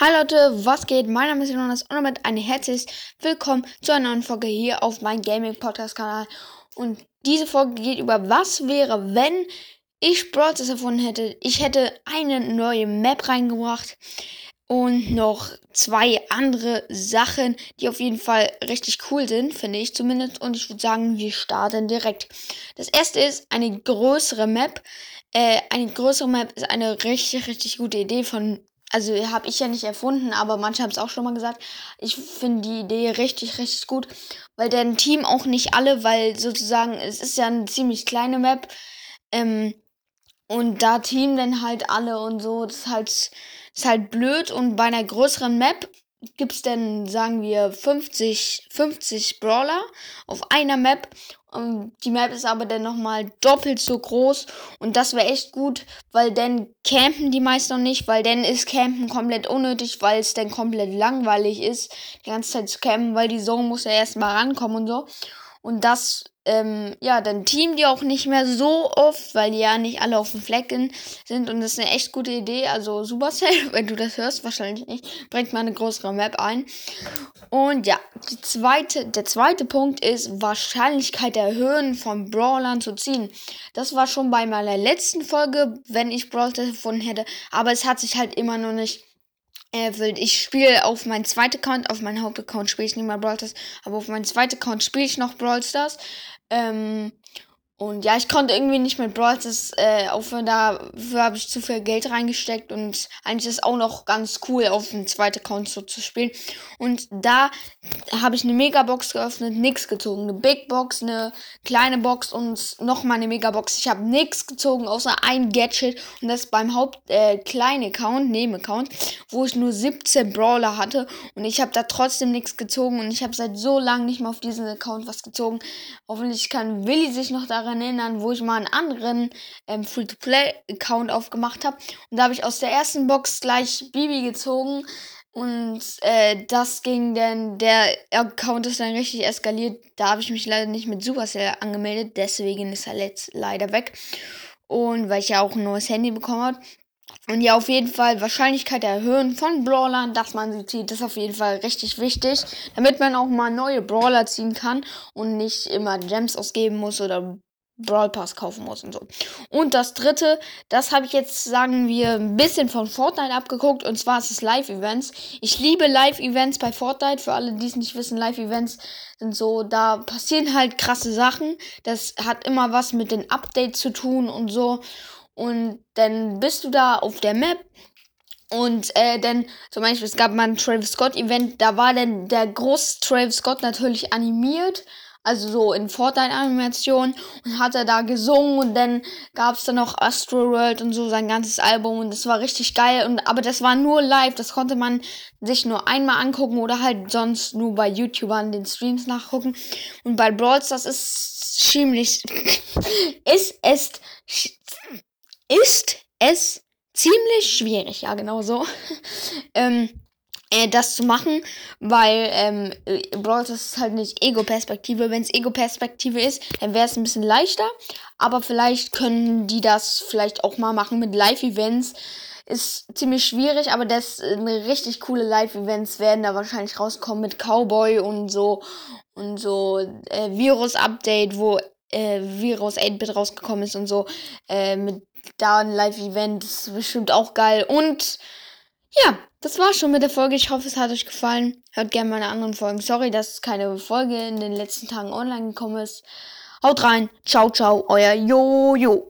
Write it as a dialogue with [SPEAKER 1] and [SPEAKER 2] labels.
[SPEAKER 1] Hallo Leute, was geht? Mein Name ist Jonas und damit ein herzliches Willkommen zu einer neuen Folge hier auf meinem Gaming Podcast Kanal. Und diese Folge geht über was wäre, wenn ich Brawl erfunden hätte. Ich hätte eine neue Map reingebracht und noch zwei andere Sachen, die auf jeden Fall richtig cool sind, finde ich zumindest. Und ich würde sagen, wir starten direkt. Das erste ist eine größere Map. Äh, eine größere Map ist eine richtig, richtig gute Idee von also habe ich ja nicht erfunden, aber manche haben es auch schon mal gesagt. Ich finde die Idee richtig, richtig gut, weil deren Team auch nicht alle, weil sozusagen es ist ja eine ziemlich kleine Map ähm, und da Team dann halt alle und so, das ist halt, ist halt blöd und bei einer größeren Map gibt es dann, sagen wir, 50, 50 Brawler auf einer Map. Und die Map ist aber dann nochmal doppelt so groß. Und das wäre echt gut, weil dann campen die meisten noch nicht, weil dann ist Campen komplett unnötig, weil es dann komplett langweilig ist, die ganze Zeit zu campen, weil die Zone muss ja erstmal rankommen und so. Und das ähm, ja, dann teamen die auch nicht mehr so oft, weil die ja nicht alle auf dem Flecken sind. Und das ist eine echt gute Idee. Also Supercell, wenn du das hörst, wahrscheinlich nicht, bringt mal eine größere Map ein. Und ja, zweite, der zweite Punkt ist Wahrscheinlichkeit erhöhen, von Brawlern zu ziehen. Das war schon bei meiner letzten Folge, wenn ich Brawl gefunden hätte. Aber es hat sich halt immer noch nicht erfüllt. Ich spiele auf meinen zweiten Account, auf meinen Hauptaccount spiele ich nicht mehr Brawl Stars, aber auf meinen zweiten Account spiele ich noch Brawl Stars. Ähm, und ja, ich konnte irgendwie nicht mit Brawl Stars äh, aufhören. Dafür habe ich zu viel Geld reingesteckt. Und eigentlich ist es auch noch ganz cool, auf dem zweiten Account so zu spielen. Und da habe ich eine Megabox geöffnet, nichts gezogen. Eine Big Box, eine kleine Box und nochmal eine Megabox. Ich habe nichts gezogen, außer ein Gadget. Und das beim Haupt äh, kleinen Account, Neben-Account, wo ich nur 17 Brawler hatte. Und ich habe da trotzdem nichts gezogen. Und ich habe seit so lange nicht mehr auf diesen Account was gezogen. Hoffentlich kann Willi sich noch daran daran erinnern, wo ich mal einen anderen ähm, Free-to-Play-Account aufgemacht habe. Und da habe ich aus der ersten Box gleich Bibi gezogen. Und äh, das ging dann, der Account ist dann richtig eskaliert. Da habe ich mich leider nicht mit Supercell angemeldet. Deswegen ist er jetzt leider weg. Und weil ich ja auch ein neues Handy bekommen habe. Und ja, auf jeden Fall Wahrscheinlichkeit erhöhen von Brawlern, dass man sie zieht, ist auf jeden Fall richtig wichtig, damit man auch mal neue Brawler ziehen kann und nicht immer Gems ausgeben muss oder Brawl Pass kaufen muss und so. Und das dritte, das habe ich jetzt, sagen wir, ein bisschen von Fortnite abgeguckt. Und zwar ist es Live-Events. Ich liebe Live-Events bei Fortnite. Für alle, die es nicht wissen, Live-Events sind so, da passieren halt krasse Sachen. Das hat immer was mit den Updates zu tun und so. Und dann bist du da auf der Map und äh, dann zum Beispiel, es gab mal ein Travis Scott Event, da war dann der große Travis Scott natürlich animiert also so in Fortnite-Animation und hat er da gesungen und dann gab es dann noch Astro World und so sein ganzes Album und das war richtig geil und aber das war nur live, das konnte man sich nur einmal angucken oder halt sonst nur bei YouTubern den Streams nachgucken und bei Brawls das ist ziemlich ist es ist es ziemlich schwierig, ja genau so. ähm, äh, das zu machen, weil ähm, Brawl das ist halt nicht Ego-Perspektive. Wenn es Ego-Perspektive ist, dann wäre es ein bisschen leichter. Aber vielleicht können die das vielleicht auch mal machen mit Live-Events. Ist ziemlich schwierig, aber das äh, richtig coole Live-Events werden da wahrscheinlich rauskommen mit Cowboy und so und so äh, Virus-Update, wo äh, Virus 8-Bit rausgekommen ist und so. Äh, mit da ein Live-Event ist bestimmt auch geil. Und ja, das war's schon mit der Folge. Ich hoffe, es hat euch gefallen. Hört gerne meine anderen Folgen. Sorry, dass keine Folge in den letzten Tagen online gekommen ist. Haut rein. Ciao, ciao. Euer Jojo.